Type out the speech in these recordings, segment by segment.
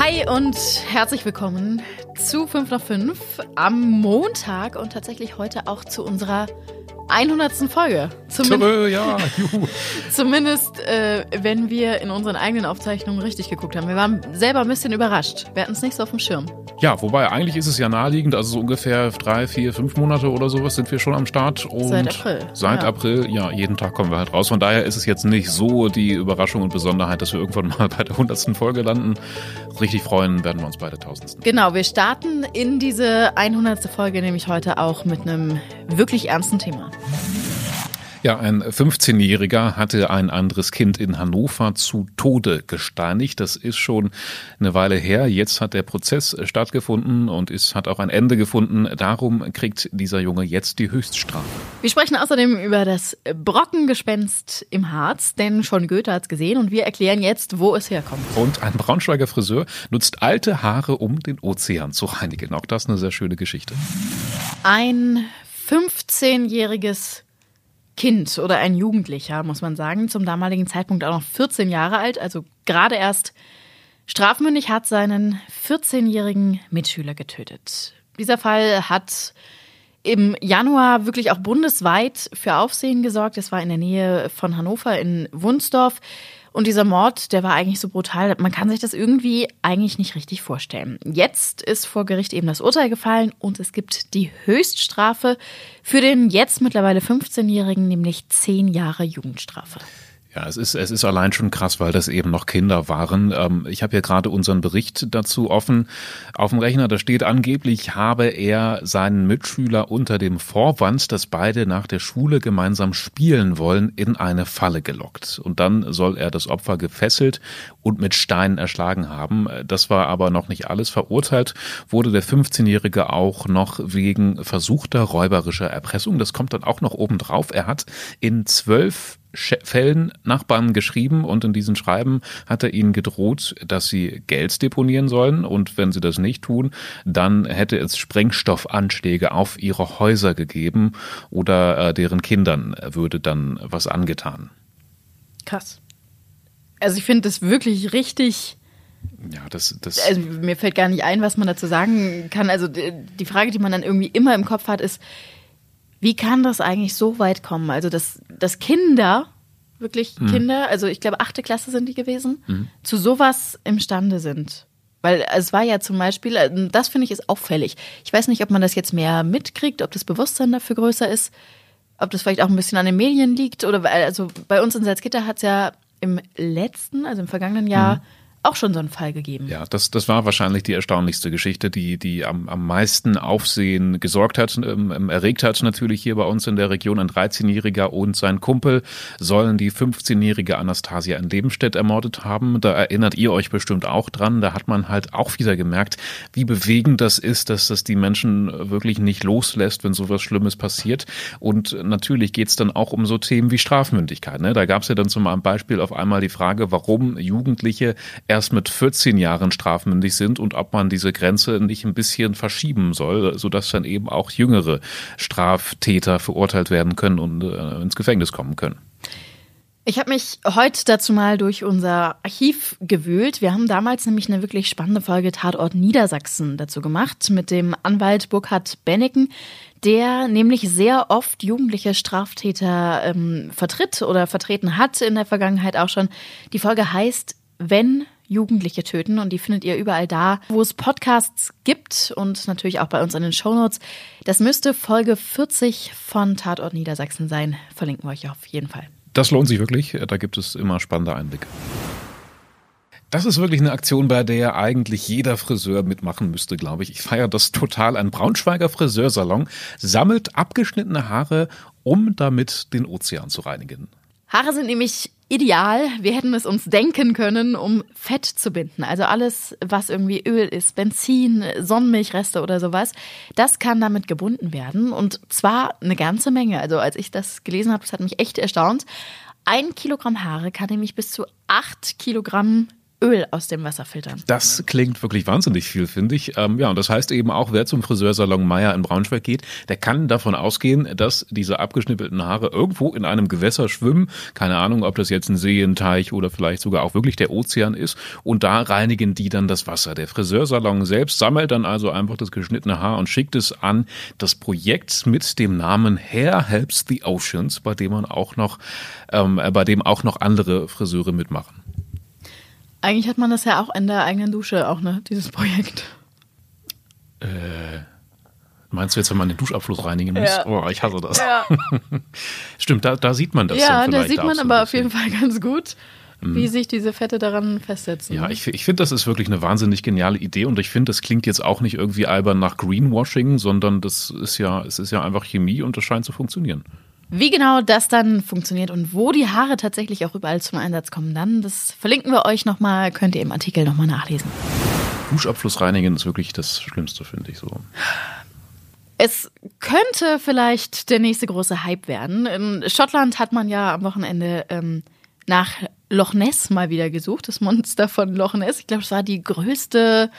Hi und herzlich willkommen zu 5 nach 5 am Montag und tatsächlich heute auch zu unserer 100. Folge. Zumindest, ja, juhu. zumindest äh, wenn wir in unseren eigenen Aufzeichnungen richtig geguckt haben. Wir waren selber ein bisschen überrascht. Wir hatten es nicht so auf dem Schirm. Ja, wobei eigentlich ist es ja naheliegend, also so ungefähr drei, vier, fünf Monate oder sowas sind wir schon am Start. Und seit April. Seit ja. April, ja, jeden Tag kommen wir halt raus. Von daher ist es jetzt nicht so die Überraschung und Besonderheit, dass wir irgendwann mal bei der 100. Folge landen. Richtig freuen werden wir uns bei der 1000. Genau, wir starten in diese 100. Folge nämlich heute auch mit einem wirklich ernsten Thema. Ja, ein 15-Jähriger hatte ein anderes Kind in Hannover zu Tode gesteinigt. Das ist schon eine Weile her. Jetzt hat der Prozess stattgefunden und es hat auch ein Ende gefunden. Darum kriegt dieser Junge jetzt die Höchststrafe. Wir sprechen außerdem über das Brockengespenst im Harz, denn schon Goethe hat es gesehen und wir erklären jetzt, wo es herkommt. Und ein Braunschweiger Friseur nutzt alte Haare, um den Ozean zu reinigen. Auch das eine sehr schöne Geschichte. Ein 15-jähriges Kind oder ein Jugendlicher, muss man sagen, zum damaligen Zeitpunkt auch noch 14 Jahre alt, also gerade erst strafmündig, hat seinen 14-jährigen Mitschüler getötet. Dieser Fall hat im Januar wirklich auch bundesweit für Aufsehen gesorgt. Es war in der Nähe von Hannover in Wunsdorf. Und dieser Mord, der war eigentlich so brutal, man kann sich das irgendwie eigentlich nicht richtig vorstellen. Jetzt ist vor Gericht eben das Urteil gefallen und es gibt die Höchststrafe für den jetzt mittlerweile 15-Jährigen, nämlich 10 Jahre Jugendstrafe. Ja, es ist, es ist allein schon krass, weil das eben noch Kinder waren. Ähm, ich habe hier gerade unseren Bericht dazu offen. Auf dem Rechner, da steht angeblich, habe er seinen Mitschüler unter dem Vorwand, dass beide nach der Schule gemeinsam spielen wollen, in eine Falle gelockt. Und dann soll er das Opfer gefesselt und mit Steinen erschlagen haben. Das war aber noch nicht alles. Verurteilt wurde der 15-Jährige auch noch wegen versuchter räuberischer Erpressung. Das kommt dann auch noch oben drauf. Er hat in zwölf Fällen Nachbarn geschrieben und in diesen Schreiben hat er ihnen gedroht, dass sie Geld deponieren sollen und wenn sie das nicht tun, dann hätte es Sprengstoffanschläge auf ihre Häuser gegeben oder äh, deren Kindern würde dann was angetan. Krass. Also ich finde das wirklich richtig. Ja, das, das. Also mir fällt gar nicht ein, was man dazu sagen kann. Also die Frage, die man dann irgendwie immer im Kopf hat, ist, wie kann das eigentlich so weit kommen? Also, dass, dass Kinder, wirklich mhm. Kinder, also ich glaube, achte Klasse sind die gewesen, mhm. zu sowas imstande sind. Weil es war ja zum Beispiel, äh, das finde ich ist auffällig. Ich weiß nicht, ob man das jetzt mehr mitkriegt, ob das Bewusstsein dafür größer ist, ob das vielleicht auch ein bisschen an den Medien liegt. Oder also bei uns in Salzgitter hat es ja im letzten, also im vergangenen Jahr, mhm auch schon so einen Fall gegeben. Ja, das, das war wahrscheinlich die erstaunlichste Geschichte, die, die am, am meisten Aufsehen gesorgt hat, ähm, ähm erregt hat natürlich hier bei uns in der Region. Ein 13-Jähriger und sein Kumpel sollen die 15-jährige Anastasia in Lebenstedt ermordet haben. Da erinnert ihr euch bestimmt auch dran. Da hat man halt auch wieder gemerkt, wie bewegend das ist, dass das die Menschen wirklich nicht loslässt, wenn sowas Schlimmes passiert. Und natürlich geht's dann auch um so Themen wie Strafmündigkeit. Ne? Da gab's ja dann zum Beispiel auf einmal die Frage, warum Jugendliche erst mit 14 Jahren strafmündig sind und ob man diese Grenze nicht ein bisschen verschieben soll, sodass dann eben auch jüngere Straftäter verurteilt werden können und äh, ins Gefängnis kommen können. Ich habe mich heute dazu mal durch unser Archiv gewühlt. Wir haben damals nämlich eine wirklich spannende Folge Tatort Niedersachsen dazu gemacht mit dem Anwalt Burkhard Benneken, der nämlich sehr oft jugendliche Straftäter ähm, vertritt oder vertreten hat in der Vergangenheit auch schon. Die Folge heißt Wenn Jugendliche töten und die findet ihr überall da, wo es Podcasts gibt und natürlich auch bei uns in den Shownotes. Das müsste Folge 40 von Tatort Niedersachsen sein. Verlinken wir euch auf jeden Fall. Das lohnt sich wirklich. Da gibt es immer spannende Einblicke. Das ist wirklich eine Aktion, bei der eigentlich jeder Friseur mitmachen müsste, glaube ich. Ich feiere das total. Ein Braunschweiger Friseursalon sammelt abgeschnittene Haare, um damit den Ozean zu reinigen. Haare sind nämlich ideal. Wir hätten es uns denken können, um Fett zu binden. Also alles, was irgendwie Öl ist, Benzin, Sonnenmilchreste oder sowas, das kann damit gebunden werden. Und zwar eine ganze Menge. Also als ich das gelesen habe, das hat mich echt erstaunt. Ein Kilogramm Haare kann nämlich bis zu acht Kilogramm Öl aus dem Wasser filtern. Das klingt wirklich wahnsinnig viel, finde ich. Ähm, ja, und das heißt eben auch, wer zum Friseursalon Meier in Braunschweig geht, der kann davon ausgehen, dass diese abgeschnippelten Haare irgendwo in einem Gewässer schwimmen. Keine Ahnung, ob das jetzt ein See, ein Teich oder vielleicht sogar auch wirklich der Ozean ist. Und da reinigen die dann das Wasser. Der Friseursalon selbst sammelt dann also einfach das geschnittene Haar und schickt es an das Projekt mit dem Namen Hair Helps the Oceans, bei dem man auch noch, ähm, bei dem auch noch andere Friseure mitmachen. Eigentlich hat man das ja auch in der eigenen Dusche, auch, ne, dieses Projekt. Äh, meinst du jetzt, wenn man den Duschabfluss reinigen muss? Ja. Oh, ich hasse das. Ja, Stimmt, da, da sieht man das. ja da sieht man aber auf jeden. Fall ganz gut, wie sich diese Fette daran festsetzen. Ja, ich, ich finde, das ist wirklich eine wahnsinnig geniale Idee und ich finde, das klingt jetzt auch nicht irgendwie albern nach Greenwashing, sondern das ist ja, es ist ja einfach Chemie und das scheint zu funktionieren. Wie genau das dann funktioniert und wo die Haare tatsächlich auch überall zum Einsatz kommen, dann, das verlinken wir euch nochmal, könnt ihr im Artikel nochmal nachlesen. Duschabfluss reinigen ist wirklich das Schlimmste, finde ich so. Es könnte vielleicht der nächste große Hype werden. In Schottland hat man ja am Wochenende ähm, nach Loch Ness mal wieder gesucht, das Monster von Loch Ness. Ich glaube, es war die größte,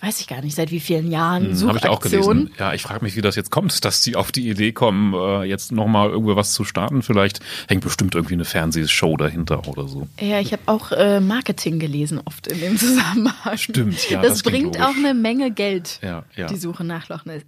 weiß ich gar nicht, seit wie vielen Jahren Hm, Habe ich auch Suchaktion. gelesen. Ja, ich frage mich, wie das jetzt kommt, dass die auf die Idee kommen, äh, jetzt nochmal irgendwo was zu starten. Vielleicht hängt bestimmt irgendwie eine Fernsehshow dahinter oder so. Ja, ich habe auch äh, Marketing gelesen, oft in dem Zusammenhang. Stimmt, ja, Das, das bringt auch eine Menge Geld, Ja, ja. die Suche nach Loch Ness.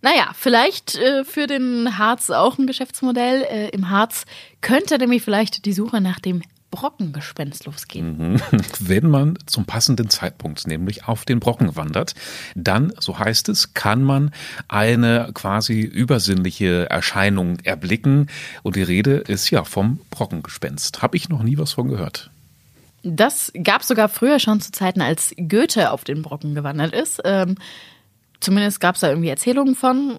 Naja, vielleicht äh, für den Harz auch ein Geschäftsmodell. Äh, Im Harz könnte nämlich vielleicht die Suche nach dem Brockengespenst losgehen. Mhm. Wenn man zum passenden Zeitpunkt nämlich auf den Brocken wandert, dann, so heißt es, kann man eine quasi übersinnliche Erscheinung erblicken. Und die Rede ist ja vom Brockengespenst. Habe ich noch nie was von gehört. Das gab es sogar früher schon zu Zeiten, als Goethe auf den Brocken gewandert ist. Ähm, zumindest gab es da irgendwie Erzählungen von.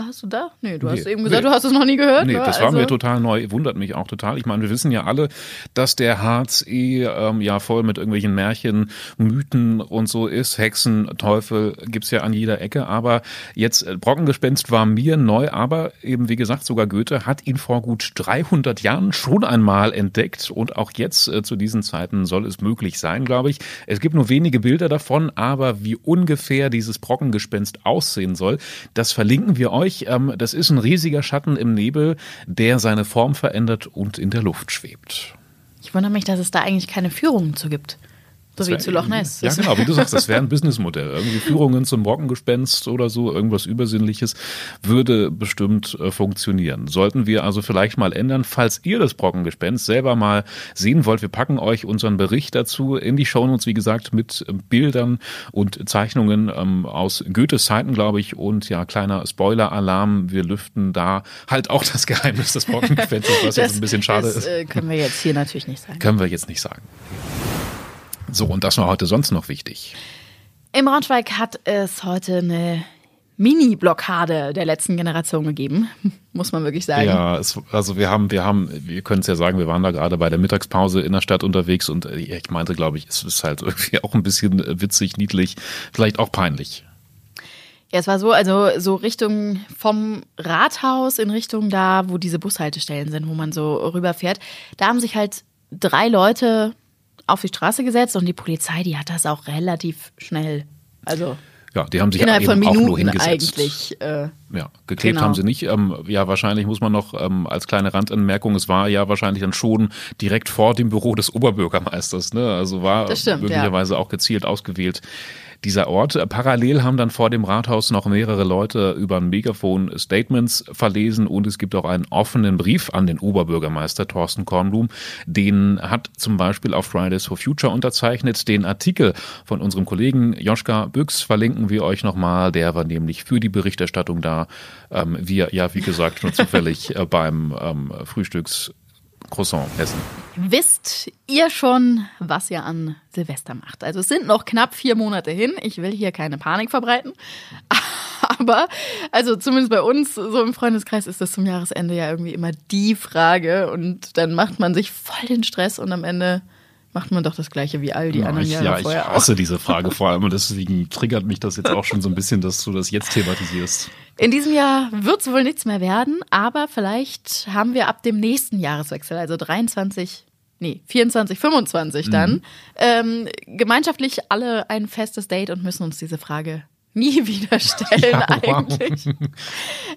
Hast du da? Nee, du hast Nee, eben gesagt, nee. du hast es noch nie gehört. Nee, ne? das war Also- mir total neu, wundert mich auch total. Ich meine, wir wissen ja alle, dass der Harz eh ähm, ja voll mit irgendwelchen Märchen, Mythen und so ist. Hexen, Teufel gibt's ja an jeder Ecke. Aber jetzt äh, Brockengespenst war mir neu, aber eben wie gesagt, sogar Goethe hat ihn vor gut 300 Jahren schon einmal entdeckt und auch jetzt äh, zu diesen Zeiten soll es möglich sein, glaube ich. Es gibt nur wenige Bilder davon, aber wie ungefähr dieses Brockengespenst aussehen soll, das verlinken wir euch. Ähm, Das ist ein riesiger Schatten im Nebel, der seine Form verändert und in der Luft schwebt. Ich wundere mich, dass es da eigentlich keine Führungen zu gibt. So wie zu Loch Ness. Ja, Das- genau, wie du sagst, das wäre ein Businessmodell. Irgendwie Führungen zum Brockengespenst oder so, irgendwas Übersinnliches, würde bestimmt äh, funktionieren. Sollten wir also vielleicht mal ändern. Falls ihr das Brockengespenst selber mal sehen wollt, wir packen euch unseren Bericht dazu in die Shownotes, wie gesagt, mit äh, Bildern und Zeichnungen ähm, aus Goethes Zeiten, glaube ich. Und ja, kleiner Spoiler-Alarm, wir lüften da halt auch das Geheimnis des Brockengespenstes, was jetzt ein bisschen schade das, ist. äh, können wir jetzt hier natürlich nicht sagen. Können wir jetzt nicht sagen. So, und das war heute sonst noch wichtig. Im Braunschweig hat es heute eine Mini-Blockade der letzten Generation gegeben, muss man wirklich sagen. Ja, es, also wir haben, wir haben, wir können es ja sagen, wir waren da gerade bei der Mittagspause in der Stadt unterwegs und äh, ich meinte, glaube ich, es ist halt irgendwie auch ein bisschen äh, witzig, niedlich, vielleicht auch peinlich. Ja, es war so, also so Richtung vom Rathaus in Richtung da, wo diese Bushaltestellen sind, wo man so rüberfährt. Da haben sich halt drei Leute auf die Straße gesetzt und die Polizei, die hat das auch relativ schnell, also Ja, die haben sich innerhalb eben von auch nur Minuten hingesetzt. eigentlich. Äh, Ja, geklebt Genau. haben sie nicht. Ähm, ja, wahrscheinlich muss man noch ähm, als kleine Randanmerkung, es war ja wahrscheinlich dann schon direkt vor dem Büro des Oberbürgermeisters. Ne? Also war stimmt, möglicherweise auch gezielt ausgewählt dieser Ort. Parallel haben dann vor dem Rathaus noch mehrere Leute über ein Megafon Statements verlesen und es gibt auch einen offenen Brief an den Oberbürgermeister Thorsten Kornblum. Den hat zum Beispiel auf Fridays for Future unterzeichnet. Den Artikel von unserem Kollegen Joschka Büchs verlinken wir euch nochmal. Der war nämlich für die Berichterstattung da. Ähm, wir, ja, wie gesagt, schon zufällig äh, beim ähm, Frühstücks Croissant essen. wisst ihr schon, was ihr an Silvester macht? Also es sind noch knapp vier Monate hin. Ich will hier keine Panik verbreiten. Aber, also zumindest bei uns, so im Freundeskreis, ist das zum Jahresende ja irgendwie immer die Frage. Und dann macht man sich voll den Stress und am Ende macht man doch das Gleiche wie all die Ja, anderen ich, Jahre ja, ich vorher auch. hasse diese Frage vor allem und deswegen triggert mich das jetzt auch schon so ein bisschen, dass du das jetzt thematisierst. In diesem Jahr wird es wohl nichts mehr werden, aber vielleicht haben wir ab dem nächsten Jahreswechsel, also 23, nee, 24, 25 dann, mhm. ähm, gemeinschaftlich alle ein festes Date und müssen uns diese Frage nie wieder stellen ja, eigentlich. Wow.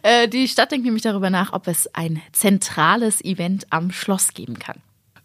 Äh, die Stadt denkt nämlich darüber nach, ob es ein zentrales Event am Schloss geben kann.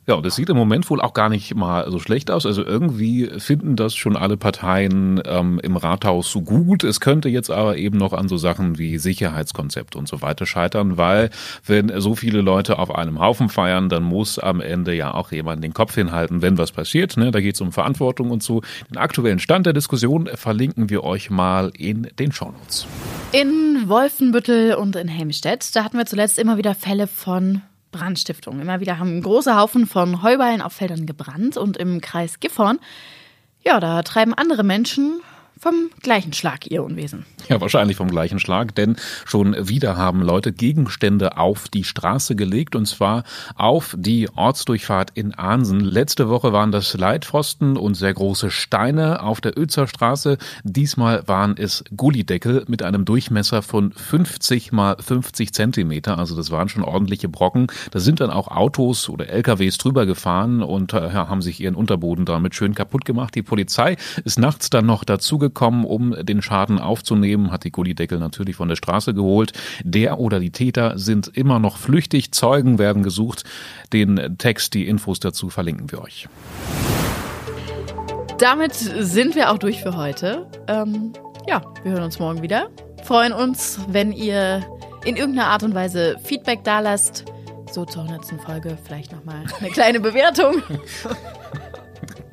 Ja, und das sieht im Moment wohl auch gar nicht mal so schlecht aus. Also irgendwie finden das schon alle Parteien ähm, im Rathaus so gut. Es könnte jetzt aber eben noch an so Sachen wie Sicherheitskonzept und so weiter scheitern, weil wenn so viele Leute auf einem Haufen feiern, dann muss am Ende ja auch jemand den Kopf hinhalten, wenn was passiert. Ne? Da geht es um Verantwortung und so. Den aktuellen Stand der Diskussion verlinken wir euch mal in den Shownotes. In Wolfenbüttel und in Helmstedt, da hatten wir zuletzt immer wieder Fälle von Brandstiftung. Immer wieder haben große Haufen von Heuballen auf Feldern gebrannt und im Kreis Gifhorn, ja, da treiben andere Menschen vom gleichen Schlag, ihr Unwesen. Ja, wahrscheinlich vom gleichen Schlag, denn schon wieder haben Leute Gegenstände auf die Straße gelegt und zwar auf die Ortsdurchfahrt in Ahnsen. Letzte Woche waren das Leitpfosten und sehr große Steine auf der Özer Straße. Diesmal waren es Gullideckel mit einem Durchmesser von 50 mal 50 Zentimeter. Also das waren schon ordentliche Brocken. Da sind dann auch Autos oder LKWs drüber gefahren und äh, haben sich ihren Unterboden damit schön kaputt gemacht. Die Polizei ist nachts dann noch dazu gekommen, um den Schaden aufzunehmen, hat die Gullideckel natürlich von der Straße geholt. Der oder die Täter sind immer noch flüchtig, Zeugen werden gesucht. Den Text, die Infos dazu verlinken wir euch. Damit sind wir auch durch für heute. Ähm, ja, wir hören uns morgen wieder. Freuen uns, wenn ihr in irgendeiner Art und Weise Feedback da lasst. So zur 100. Folge vielleicht nochmal eine kleine Bewertung.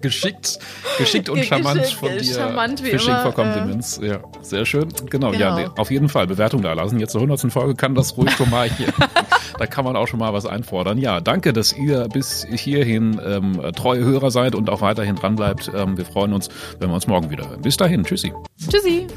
geschickt, geschickt und charmant geschickt, von dir. Charmant Fishing for Compliments. Ja, sehr schön. Genau, genau. ja, nee, auf jeden Fall Bewertung da lassen. Jetzt zur 100. Folge kann das ruhig schon mal hier. da kann man auch schon mal was einfordern. Ja, danke, dass ihr bis hierhin ähm, treue Hörer seid und auch weiterhin dran bleibt. Ähm, wir freuen uns, wenn wir uns morgen wieder hören. Bis dahin, tschüssi. Tschüssi.